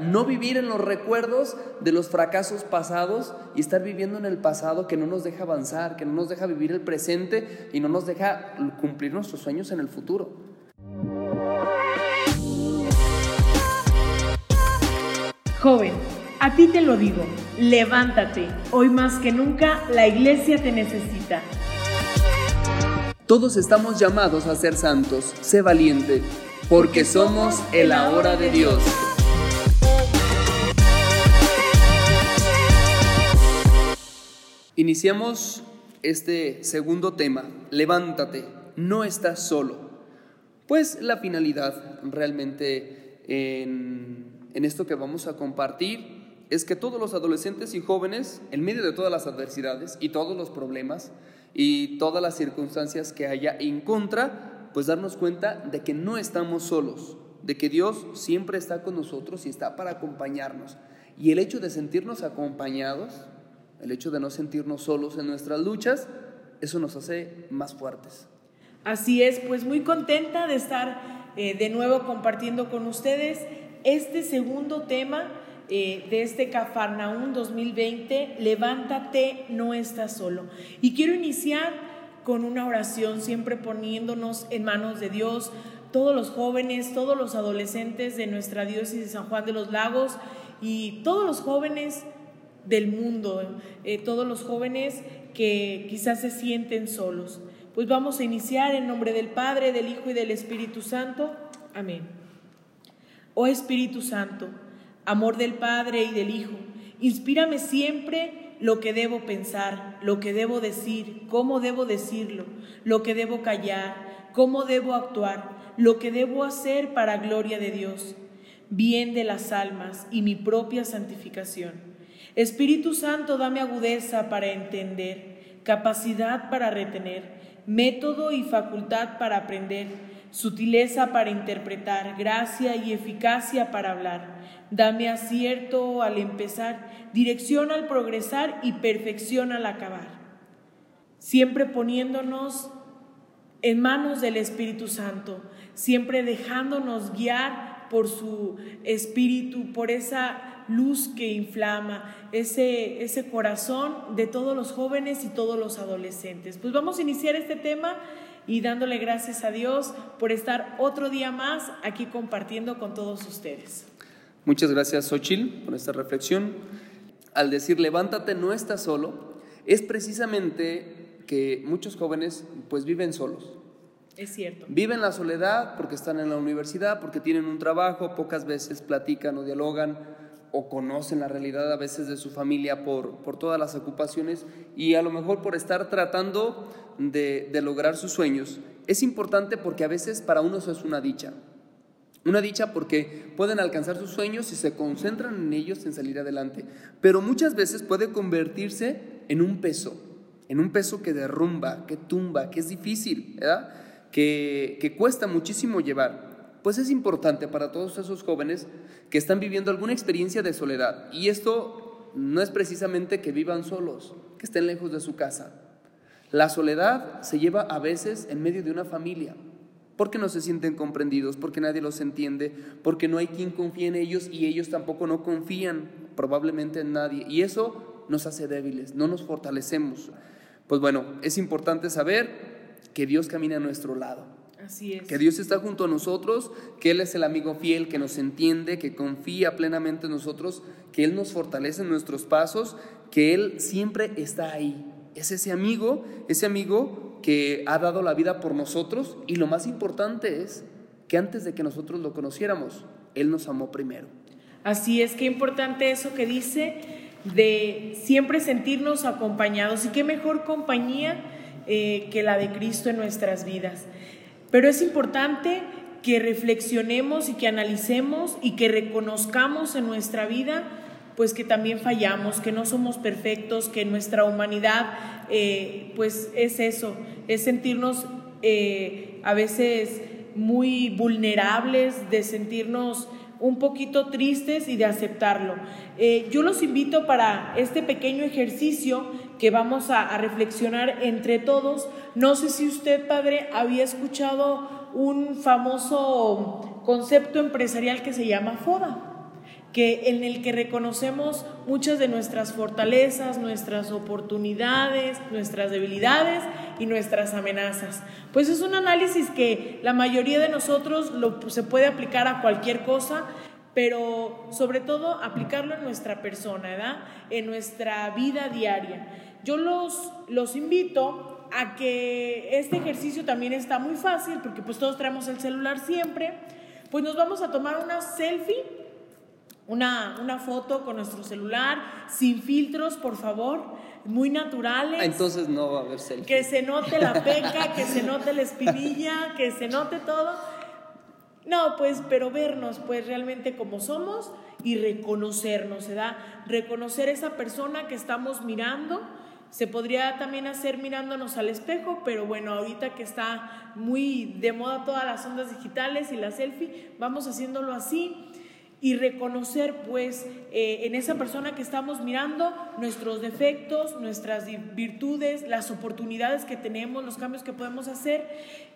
no vivir en los recuerdos de los fracasos pasados y estar viviendo en el pasado que no nos deja avanzar, que no nos deja vivir el presente y no nos deja cumplir nuestros sueños en el futuro. Joven, a ti te lo digo, levántate. Hoy más que nunca la iglesia te necesita. Todos estamos llamados a ser santos. Sé valiente, porque somos el ahora de Dios. Iniciamos este segundo tema, levántate, no estás solo. Pues la finalidad realmente en, en esto que vamos a compartir es que todos los adolescentes y jóvenes, en medio de todas las adversidades y todos los problemas y todas las circunstancias que haya en contra, pues darnos cuenta de que no estamos solos, de que Dios siempre está con nosotros y está para acompañarnos. Y el hecho de sentirnos acompañados, el hecho de no sentirnos solos en nuestras luchas, eso nos hace más fuertes. Así es, pues muy contenta de estar eh, de nuevo compartiendo con ustedes este segundo tema eh, de este Cafarnaún 2020, levántate, no estás solo. Y quiero iniciar con una oración, siempre poniéndonos en manos de Dios, todos los jóvenes, todos los adolescentes de nuestra diócesis de San Juan de los Lagos y todos los jóvenes del mundo, eh, todos los jóvenes que quizás se sienten solos. Pues vamos a iniciar en nombre del Padre, del Hijo y del Espíritu Santo. Amén. Oh Espíritu Santo, amor del Padre y del Hijo. Inspírame siempre lo que debo pensar, lo que debo decir, cómo debo decirlo, lo que debo callar, cómo debo actuar, lo que debo hacer para gloria de Dios, bien de las almas y mi propia santificación. Espíritu Santo, dame agudeza para entender, capacidad para retener, método y facultad para aprender, sutileza para interpretar, gracia y eficacia para hablar Dame acierto al empezar, dirección al progresar y perfección al acabar. Siempre poniéndonos en manos del Espíritu Santo, siempre dejándonos guiar por su Espíritu, por esa luz que inflama, ese, ese corazón de todos los jóvenes y todos los adolescentes. Pues vamos a iniciar este tema y dándole gracias a Dios por estar otro día más aquí compartiendo con todos ustedes. Muchas gracias, Xochil, por esta reflexión. Al decir levántate, no estás solo, es precisamente que muchos jóvenes pues viven solos. Es cierto. Viven la soledad porque están en la universidad, porque tienen un trabajo, pocas veces platican o dialogan o conocen la realidad a veces de su familia por, por todas las ocupaciones y a lo mejor por estar tratando de, de lograr sus sueños. Es importante porque a veces para uno eso es una dicha. Una dicha porque pueden alcanzar sus sueños y se concentran en ellos en salir adelante. Pero muchas veces puede convertirse en un peso, en un peso que derrumba, que tumba, que es difícil. Que, que cuesta muchísimo llevar. Pues es importante para todos esos jóvenes que están viviendo alguna experiencia de soledad. Y esto no es precisamente que vivan solos, que estén lejos de su casa. La soledad se lleva a veces en medio de una familia porque no se sienten comprendidos, porque nadie los entiende, porque no hay quien confíe en ellos y ellos tampoco no confían probablemente en nadie. Y eso nos hace débiles, no nos fortalecemos. Pues bueno, es importante saber que Dios camina a nuestro lado. Así es. Que Dios está junto a nosotros, que Él es el amigo fiel, que nos entiende, que confía plenamente en nosotros, que Él nos fortalece en nuestros pasos, que Él siempre está ahí. Es ese amigo, ese amigo que ha dado la vida por nosotros y lo más importante es que antes de que nosotros lo conociéramos, Él nos amó primero. Así es, qué importante eso que dice de siempre sentirnos acompañados y qué mejor compañía eh, que la de Cristo en nuestras vidas. Pero es importante que reflexionemos y que analicemos y que reconozcamos en nuestra vida pues que también fallamos, que no somos perfectos, que nuestra humanidad eh, pues es eso, es sentirnos eh, a veces muy vulnerables, de sentirnos un poquito tristes y de aceptarlo. Eh, yo los invito para este pequeño ejercicio que vamos a, reflexionar entre todos. No sé si usted, padre, había escuchado un famoso concepto empresarial que se llama FODA. que en el que reconocemos muchas de nuestras fortalezas, nuestras oportunidades, nuestras debilidades y nuestras amenazas. Pues es un análisis que la mayoría de nosotros lo, se puede aplicar a cualquier cosa, pero sobre todo aplicarlo en nuestra persona, ¿verdad? En nuestra vida diaria. Yo los, los invito a que este ejercicio también está muy fácil, porque pues todos traemos el celular siempre, pues nos vamos a tomar una selfie una, una, foto con nuestro celular, sin filtros, por favor, muy naturales. Entonces no va a haber selfie. Que se note la peca, que se note la espinilla, que se note todo. No, pues, pero vernos, pues, realmente como somos y reconocernos, ¿se da? Reconocer esa persona que estamos mirando. Se podría también hacer mirándonos al espejo, pero bueno, ahorita que está muy de moda todas las ondas digitales y la selfie, vamos haciéndolo así y reconocer pues eh, en esa persona que estamos mirando nuestros defectos, nuestras virtudes, las oportunidades que tenemos, los cambios que podemos hacer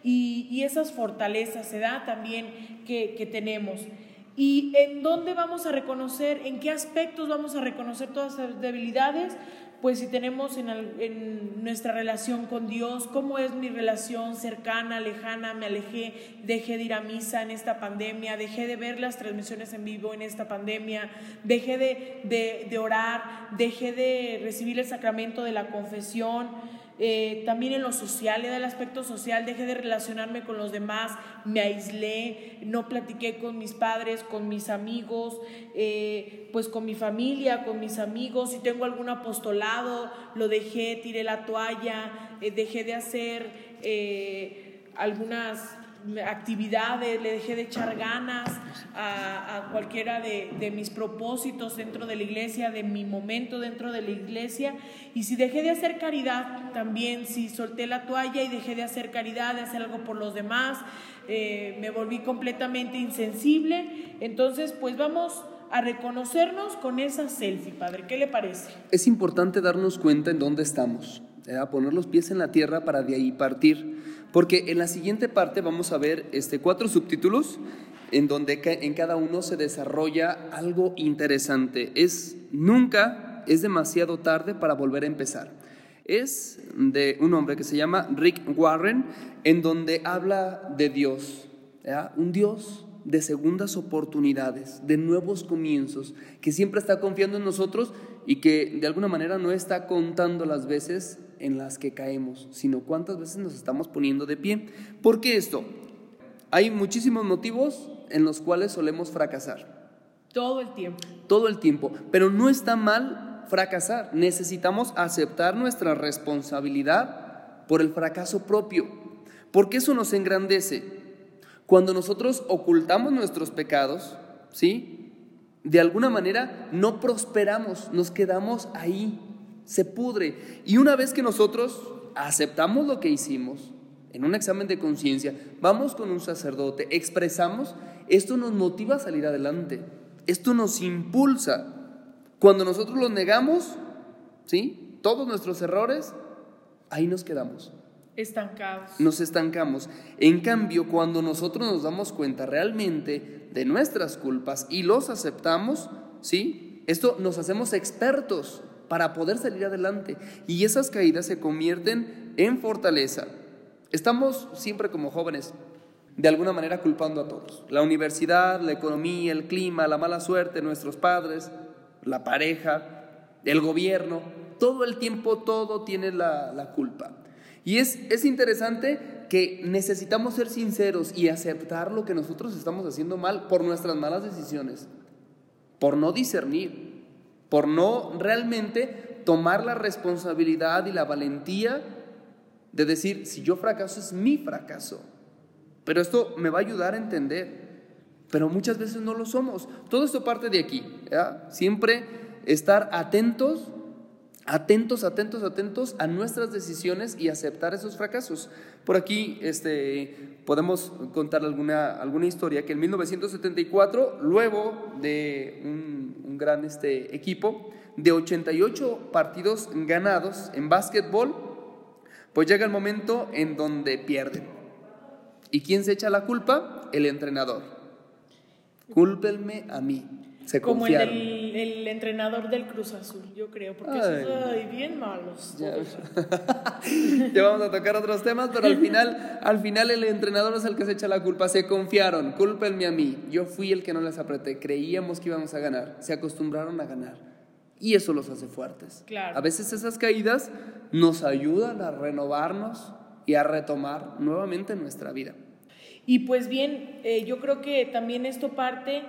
y, esas fortalezas, se da también que, que tenemos. ¿Y en dónde vamos a reconocer, en qué aspectos vamos a reconocer todas esas debilidades? pues si tenemos en, nuestra relación con Dios, cómo es mi relación cercana, lejana, me alejé, dejé de ir a misa en esta pandemia, dejé de ver las transmisiones en vivo en esta pandemia, dejé de, de orar, dejé de recibir el sacramento de la confesión. Eh, también en lo social, en el aspecto social, dejé de relacionarme con los demás, me aislé, no platiqué con mis padres, con mis amigos, eh, pues con mi familia, con mis amigos, si tengo algún apostolado, lo dejé, tiré la toalla, eh, dejé de hacer algunas actividades, le dejé de echar ganas a, cualquiera de, mis propósitos dentro de la iglesia, de mi momento dentro de la iglesia. Y si dejé de hacer caridad también, si solté la toalla y dejé de hacer caridad, de hacer algo por los demás, eh, me volví completamente insensible. Entonces, pues vamos a reconocernos con esa selfie, Padre. ¿Qué le parece? Es importante darnos cuenta en dónde estamos, a poner los pies en la tierra para de ahí partir. Porque en la siguiente parte vamos a ver este, cuatro subtítulos en donde en cada uno se desarrolla algo interesante. Es nunca es demasiado tarde para volver a empezar. Es de un hombre que se llama Rick Warren, en donde habla de Dios, un Dios de segundas oportunidades, de nuevos comienzos, que siempre está confiando en nosotros y que de alguna manera no está contando las veces en las que caemos, sino cuántas veces nos estamos poniendo de pie. ¿Por qué esto? Hay muchísimos motivos en los cuales solemos fracasar. Todo el tiempo. Todo el tiempo. Pero no está mal fracasar. Necesitamos aceptar nuestra responsabilidad por el fracaso propio. Porque eso nos engrandece. Cuando nosotros ocultamos nuestros pecados, ¿sí? De alguna manera no prosperamos, nos quedamos ahí, se pudre. Y una vez que nosotros aceptamos lo que hicimos, en un examen de conciencia, vamos con un sacerdote, expresamos, esto nos motiva a salir adelante, esto nos impulsa. Cuando nosotros lo negamos, ¿sí? Todos nuestros errores, ahí nos quedamos. Estancados. Nos estancamos. En cambio, cuando nosotros nos damos cuenta realmente de nuestras culpas y los aceptamos, ¿sí? Esto nos hacemos expertos para poder salir adelante. Y esas caídas se convierten en fortaleza. Estamos siempre como jóvenes, de alguna manera culpando a todos. La universidad, la economía, el clima, la mala suerte, nuestros padres, la pareja, el gobierno, todo el tiempo, todo tiene la, la culpa. Y es, es interesante que necesitamos ser sinceros y aceptar lo que nosotros estamos haciendo mal por nuestras malas decisiones, por no discernir, por no realmente tomar la responsabilidad y la valentía de decir, si yo fracaso es mi fracaso. Pero esto me va a ayudar a entender. Pero muchas veces no lo somos. Todo esto parte de aquí. Siempre estar atentos atentos, atentos, atentos a nuestras decisiones y aceptar esos fracasos. Por aquí este, podemos contar alguna, alguna historia que en 1974, luego de un, gran este, equipo, de 88 partidos ganados en básquetbol, pues llega el momento en donde pierden. ¿Y quién se echa la culpa? El entrenador. Cúlpenme a mí. Se Como el, confiaron. del- el entrenador del Cruz Azul, yo creo, porque Ay. esos ay, bien malos. Ya. ya vamos a tocar otros temas, pero al final, al final el entrenador es el que se echa la culpa. Se confiaron, cúlpenme a mí. Yo fui el que no les apreté. Creíamos que íbamos a ganar. Se acostumbraron a ganar. Y eso los hace fuertes. Claro. A veces esas caídas nos ayudan a renovarnos y a retomar nuevamente nuestra vida. Y pues bien, eh, yo creo que también esto parte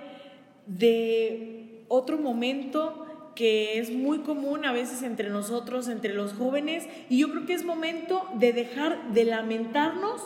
de otro momento que es muy común a veces entre nosotros, entre los jóvenes, y yo creo que es momento de dejar de lamentarnos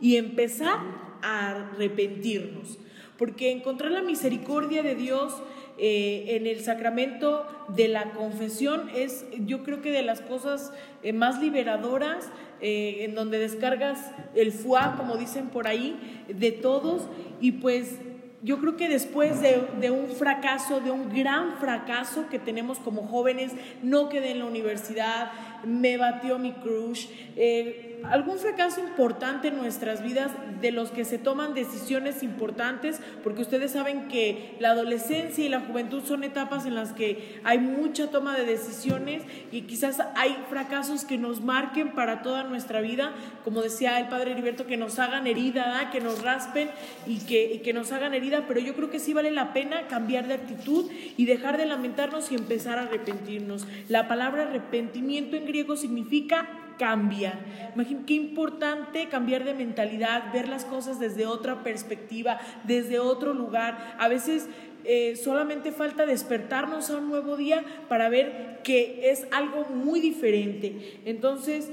y empezar a arrepentirnos, porque encontrar la misericordia de Dios eh, en el sacramento de la confesión es yo creo que de las cosas eh, más liberadoras, eh, en donde descargas el fuá, como dicen por ahí, de todos, y pues yo creo que después de, un fracaso, de un gran fracaso que tenemos como jóvenes, no quedé en la universidad, me batió mi crush, eh, algún fracaso importante en nuestras vidas de los que se toman decisiones importantes, porque ustedes saben que la adolescencia y la juventud son etapas en las que hay mucha toma de decisiones y quizás hay fracasos que nos marquen para toda nuestra vida, como decía el padre Heriberto, que nos hagan herida, que nos raspen y que, y que nos hagan herida, pero yo creo que sí vale la pena cambiar de actitud y dejar de lamentarnos y empezar a arrepentirnos. La palabra arrepentimiento en griego significa cambiar. Imagínate qué importante cambiar de mentalidad, ver las cosas desde otra perspectiva, desde otro lugar. A veces eh, solamente falta despertarnos a un nuevo día para ver que es algo muy diferente. Entonces,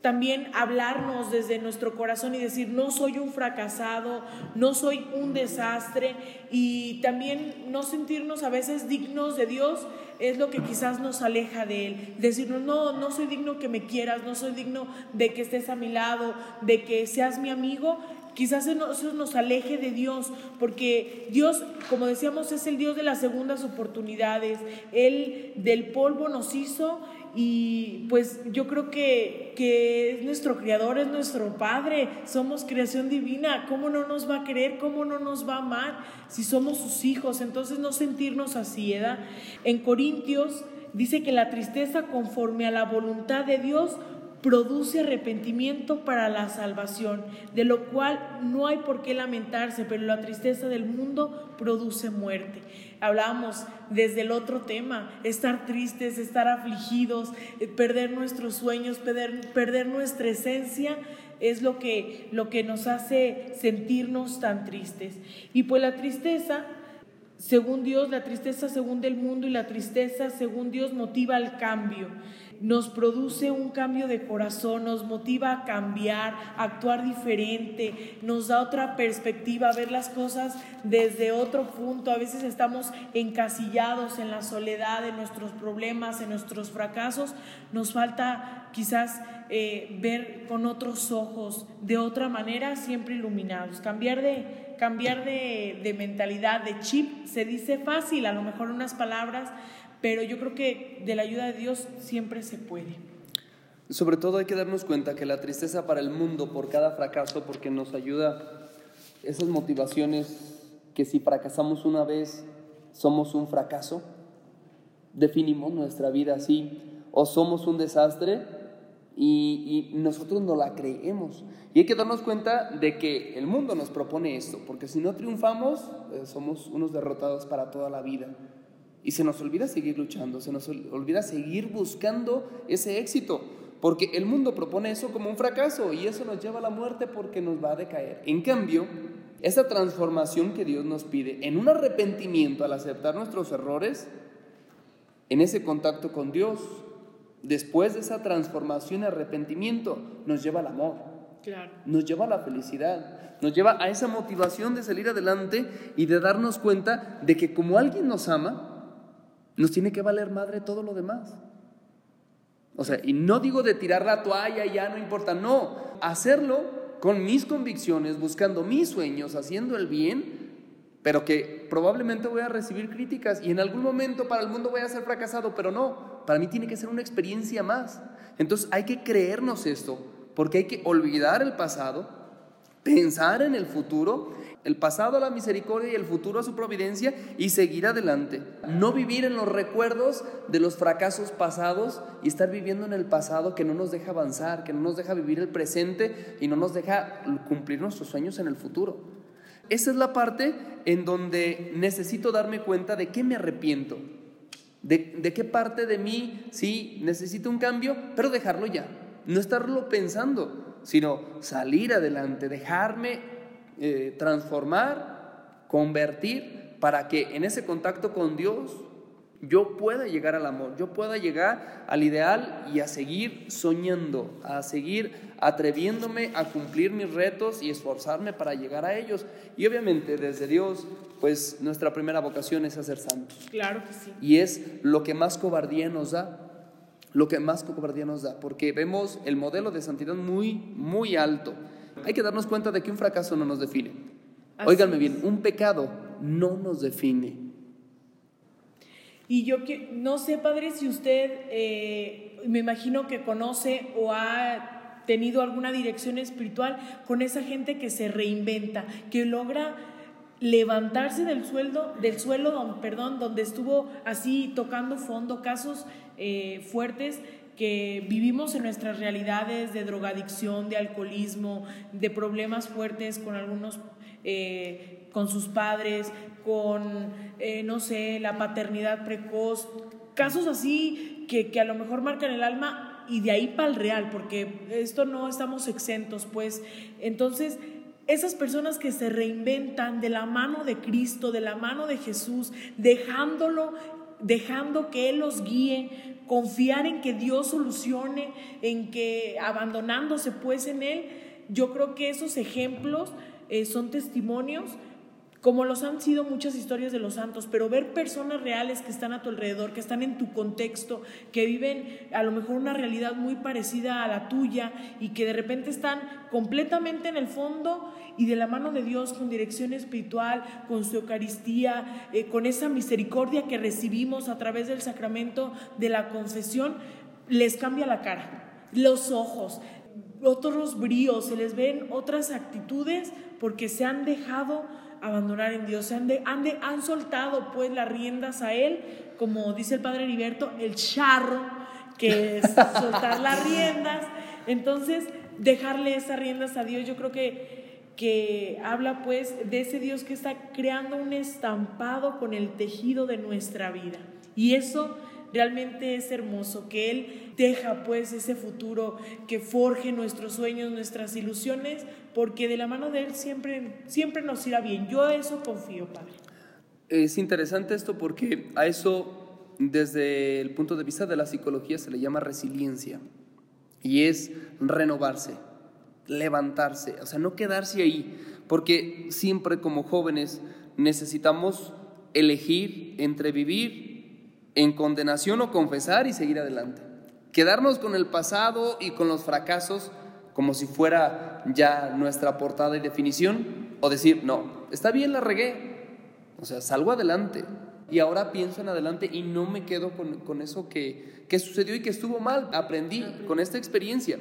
también hablarnos desde nuestro corazón y decir, no soy un fracasado, no soy un desastre, y también no sentirnos a veces dignos de Dios es lo que quizás nos aleja de Él. Decirnos, no, no soy digno que me quieras, no soy digno de que estés a mi lado, de que seas mi amigo. Quizás eso nos aleje de Dios, porque Dios, como decíamos, es el Dios de las segundas oportunidades. Él del polvo nos hizo y pues yo creo que, que, es nuestro creador, es nuestro Padre, somos creación divina, ¿cómo no nos va a querer? ¿Cómo no nos va a amar si somos sus hijos? Entonces no sentirnos así, ¿verdad? En Corintios dice que la tristeza conforme a la voluntad de Dios produce arrepentimiento para la salvación, de lo cual no hay por qué lamentarse, pero la tristeza del mundo produce muerte. Hablábamos desde el otro tema, estar tristes, estar afligidos, eh, perder nuestros sueños, perder, nuestra esencia, es lo que, lo que nos hace sentirnos tan tristes. Y pues la tristeza, según Dios, la tristeza según el mundo y la tristeza según Dios motiva al cambio nos produce un cambio de corazón, nos motiva a cambiar, a actuar diferente, nos da otra perspectiva, ver las cosas desde otro punto. A veces estamos encasillados en la soledad, en nuestros problemas, en nuestros fracasos. Nos falta quizás eh, ver con otros ojos, de otra manera, siempre iluminados. Cambiar de, cambiar de, de mentalidad, de chip, se dice fácil, a lo mejor unas palabras pero yo creo que de la ayuda de Dios siempre se puede. Sobre todo hay que darnos cuenta que la tristeza para el mundo por cada fracaso, porque nos ayuda esas motivaciones que si fracasamos una vez somos un fracaso, definimos nuestra vida así, o somos un desastre y, nosotros no la creemos. Y hay que darnos cuenta de que el mundo nos propone esto, porque si no triunfamos, eh, somos unos derrotados para toda la vida. Y se nos olvida seguir luchando, se nos olvida seguir buscando ese éxito, porque el mundo propone eso como un fracaso y eso nos lleva a la muerte porque nos va a decaer. En cambio, esa transformación que Dios nos pide en un arrepentimiento al aceptar nuestros errores, en ese contacto con Dios, después de esa transformación y arrepentimiento, nos lleva al amor, claro. nos lleva a la felicidad, nos lleva a esa motivación de salir adelante y de darnos cuenta de que como alguien nos ama, nos tiene que valer madre todo lo demás. O sea, y no digo de tirar la toalla ya no importa, no, hacerlo con mis convicciones, buscando mis sueños, haciendo el bien, pero que probablemente voy a recibir críticas y en algún momento para el mundo voy a ser fracasado, pero no, para mí tiene que ser una experiencia más. Entonces hay que creernos esto, porque hay que olvidar el pasado, pensar en el futuro, el pasado a la misericordia y el futuro a su providencia y seguir adelante. No vivir en los recuerdos de los fracasos pasados y estar viviendo en el pasado que no nos deja avanzar, que no nos deja vivir el presente y no nos deja cumplir nuestros sueños en el futuro. Esa es la parte en donde necesito darme cuenta de qué me arrepiento, de, de qué parte de mí sí necesito un cambio, pero dejarlo ya, no estarlo pensando, sino salir adelante, dejarme eh, transformar, convertir, para que en ese contacto con Dios yo pueda llegar al amor, yo pueda llegar al ideal y a seguir soñando, a seguir atreviéndome a cumplir mis retos y esforzarme para llegar a ellos. Y obviamente desde Dios, pues nuestra primera vocación es hacer santos. Claro que sí. Y es lo que más cobardía nos da, lo que más cobardía nos da, porque vemos el modelo de santidad muy, muy alto. Hay que darnos cuenta de que un fracaso no nos define. Óiganme bien, un pecado no nos define. Y yo que, no sé, padre, si usted, eh, me imagino que conoce o ha tenido alguna dirección espiritual con esa gente que se reinventa, que logra levantarse del sueldo, del suelo, perdón, donde estuvo así tocando fondo, casos eh, fuertes que vivimos en nuestras realidades de drogadicción, de alcoholismo, de problemas fuertes con algunos, eh, con sus padres, con, eh, no sé, la paternidad precoz, casos así que, que a lo mejor marcan el alma y de ahí para el real, porque esto no estamos exentos, pues. Entonces, esas personas que se reinventan de la mano de Cristo, de la mano de Jesús, dejándolo, dejando que Él los guíe, confiar en que Dios solucione, en que abandonándose pues en Él, yo creo que esos ejemplos eh, son testimonios como los han sido muchas historias de los santos, pero ver personas reales que están a tu alrededor, que están en tu contexto, que viven a lo mejor una realidad muy parecida a la tuya y que de repente están completamente en el fondo y de la mano de Dios con dirección espiritual, con su Eucaristía, eh, con esa misericordia que recibimos a través del sacramento de la confesión, les cambia la cara, los ojos, otros bríos, se les ven otras actitudes porque se han dejado abandonar en Dios, han, han, han soltado pues las riendas a Él, como dice el Padre Heriberto, el charro, que es soltar las riendas. Entonces, dejarle esas riendas a Dios, yo creo que, que habla pues de ese Dios que está creando un estampado con el tejido de nuestra vida. Y eso realmente es hermoso, que Él deja pues ese futuro que forje nuestros sueños, nuestras ilusiones, porque de la mano de Él siempre, siempre nos irá bien. Yo a eso confío, Padre. Es interesante esto porque a eso, desde el punto de vista de la psicología, se le llama resiliencia. Y es renovarse, levantarse, o sea, no quedarse ahí, porque siempre como jóvenes necesitamos elegir entre vivir en condenación o confesar y seguir adelante. Quedarnos con el pasado y con los fracasos como si fuera ya nuestra portada y definición, o decir, no, está bien, la regué, o sea, salgo adelante y ahora pienso en adelante y no me quedo con, eso que, que, sucedió y que estuvo mal, aprendí con esta experiencia.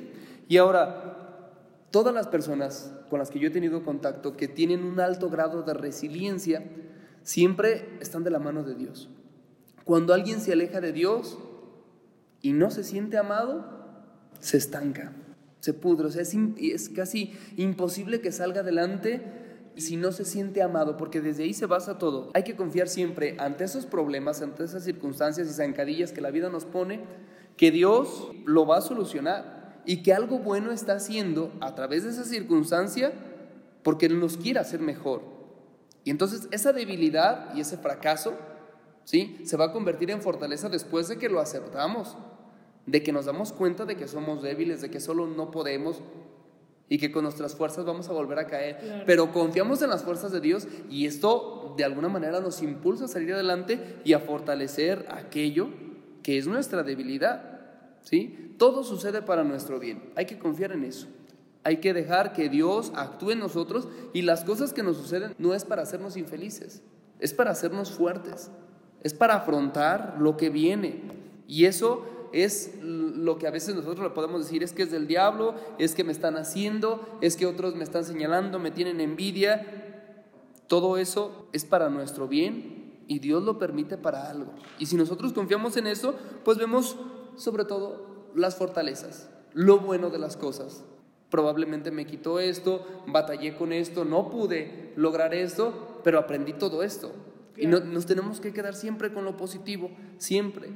Y ahora, todas las personas con las que yo he tenido contacto que tienen un alto grado de resiliencia, siempre están de la mano de Dios. Cuando alguien se aleja de Dios y no se siente amado, se estanca se pudre. O sea, es, casi imposible que salga adelante si no se siente amado, porque desde ahí se basa todo. Hay que confiar siempre ante esos problemas, ante esas circunstancias y zancadillas que la vida nos pone, que Dios lo va a solucionar y que algo bueno está haciendo a través de esa circunstancia porque Él nos quiere hacer mejor. Y entonces esa debilidad y ese fracaso, ¿sí? Se va a convertir en fortaleza después de que lo aceptamos de que nos damos cuenta de que somos débiles, de que solo no podemos y que con nuestras fuerzas vamos a volver a caer. Pero confiamos en las fuerzas de Dios y esto de alguna manera nos impulsa a salir adelante y a fortalecer aquello que es nuestra debilidad. ¿sí? Todo sucede para nuestro bien. Hay que confiar en eso. Hay que dejar que Dios actúe en nosotros y las cosas que nos suceden no es para hacernos infelices, es para hacernos fuertes, es para afrontar lo que viene. Y eso es lo que a veces nosotros le podemos decir, es que es del diablo, es que me están haciendo, es que otros me están señalando, me tienen envidia. Todo eso es para nuestro bien y Dios lo permite para algo. Y si nosotros confiamos en eso, pues vemos sobre todo las fortalezas, lo bueno de las cosas. Probablemente me quitó esto, batallé con esto, no pude lograr esto, pero aprendí todo esto. Y nos tenemos que quedar siempre con lo positivo, siempre.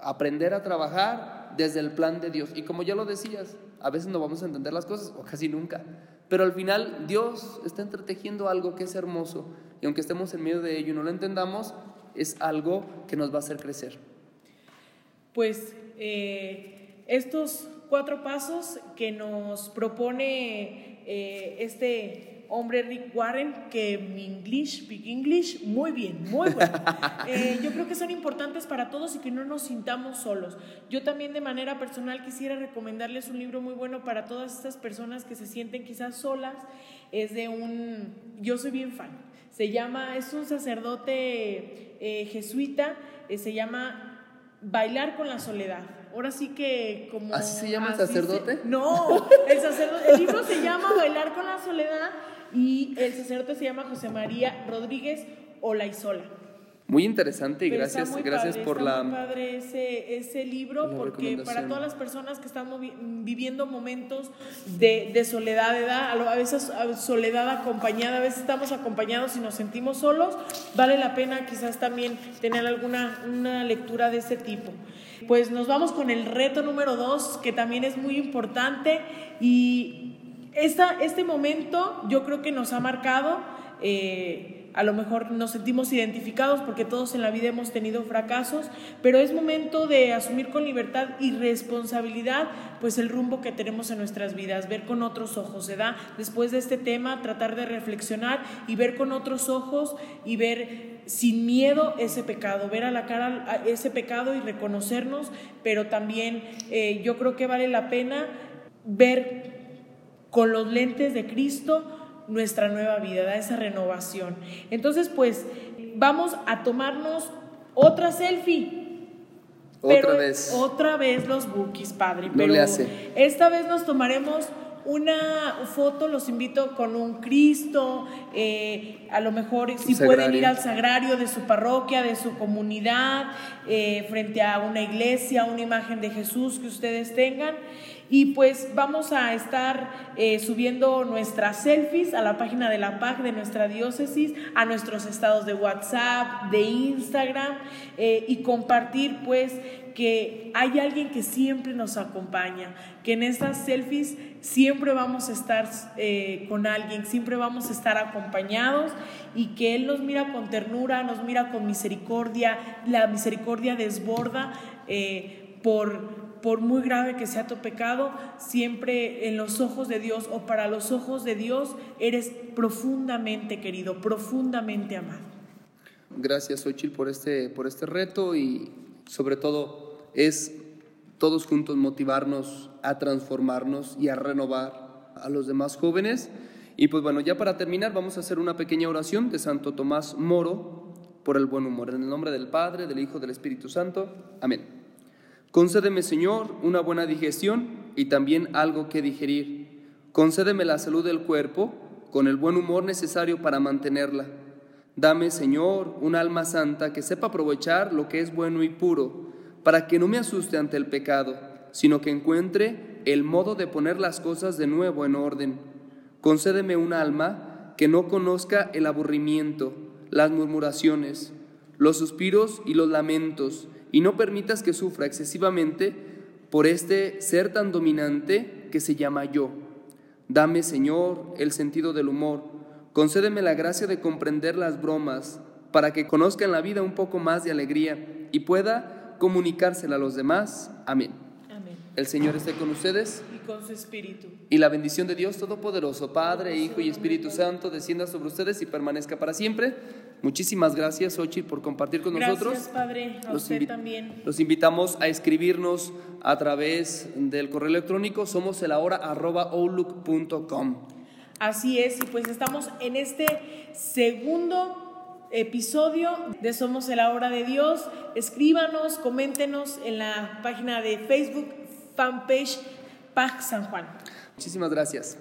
Aprender a trabajar desde el plan de Dios. Y como ya lo decías, a veces no vamos a entender las cosas, o casi nunca. Pero al final Dios está entretejiendo algo que es hermoso. Y aunque estemos en medio de ello y no lo entendamos, es algo que nos va a hacer crecer. Pues eh, estos cuatro pasos que nos propone eh, este hombre Rick Warren, que mi English, Big English, muy bien, muy bueno. Eh, yo creo que son importantes para todos y que no nos sintamos solos. Yo también de manera personal quisiera recomendarles un libro muy bueno para todas estas personas que se sienten quizás solas. Es de un, yo soy bien fan. Se llama, es un sacerdote eh, jesuita, eh, se llama Bailar con la soledad. Ahora sí que como... ¿Así se llama el sacerdote? no, el, sacerdote, el libro se llama Bailar con la soledad y el sacerdote se llama José María Rodríguez Olaizola. Muy interesante y gracias, gracias por la. Muy padre ese, ese libro porque para todas las personas que están viviendo momentos de, de soledad, a veces soledad acompañada, a veces estamos acompañados y nos sentimos solos, vale la pena quizás también tener alguna una lectura de ese tipo. Pues nos vamos con el reto número dos, que también es muy importante y este momento yo creo que nos ha marcado, eh, a lo mejor nos sentimos identificados porque todos en la vida hemos tenido fracasos, pero es momento de asumir con libertad y responsabilidad pues el rumbo que tenemos en nuestras vidas, ver con otros ojos, se da después de este tema tratar de reflexionar y ver con otros ojos y ver sin miedo ese pecado, ver a la cara ese pecado y reconocernos, pero también eh, yo creo que vale la pena ver con los lentes de Cristo nuestra nueva vida, da esa renovación. Entonces, pues vamos a tomarnos otra selfie. Otra vez. Otra vez los bookies, padre. pero esta vez nos tomaremos una foto, los invito con un Cristo, eh, a lo mejor si pueden ir al sagrario de su parroquia, de su comunidad, eh, frente a una iglesia, una imagen de Jesús que ustedes tengan. Y pues vamos a estar eh, subiendo nuestras selfies a la página de la PAC de nuestra diócesis, a nuestros estados de WhatsApp, de Instagram eh, y compartir pues que hay alguien que siempre nos acompaña, que en estas selfies siempre vamos a estar eh, con alguien, siempre vamos a estar acompañados y que Él nos mira con ternura, nos mira con misericordia, la misericordia desborda por por muy grave que sea tu pecado, siempre en los ojos de Dios o para los ojos de Dios eres profundamente querido, profundamente amado. Gracias, Ochil, por este, por este reto y sobre todo es todos juntos motivarnos a transformarnos y a renovar a los demás jóvenes. Y pues bueno, ya para terminar vamos a hacer una pequeña oración de Santo Tomás Moro por el buen humor. En el nombre del Padre, del Hijo, del Espíritu Santo. Amén. Concédeme, Señor, una buena digestión y también algo que digerir. Concédeme la salud del cuerpo con el buen humor necesario para mantenerla. Dame, Señor, un alma santa que sepa aprovechar lo que es bueno y puro, para que no me asuste ante el pecado, sino que encuentre el modo de poner las cosas de nuevo en orden. Concédeme un alma que no conozca el aburrimiento, las murmuraciones, los suspiros y los lamentos, y no permitas que sufra excesivamente por este ser tan dominante que se llama yo. Dame, Señor, el sentido del humor. Concédeme la gracia de comprender las bromas para que conozca en la vida un poco más de alegría y pueda comunicársela a los demás. Amén. El Señor esté con ustedes. Y con su espíritu. Y la bendición de Dios Todopoderoso, Padre, Hijo y Espíritu Santo, descienda sobre ustedes y permanezca para siempre. Muchísimas gracias, Xochitl, por compartir con nosotros. Gracias, Padre, a usted también. Los invitamos a escribirnos a través del correo electrónico somos el Así es, y pues estamos en este segundo episodio de Somos el Hora de Dios. Escríbanos, coméntenos en la página de Facebook, fanpage PAC San Juan. Muchísimas gracias.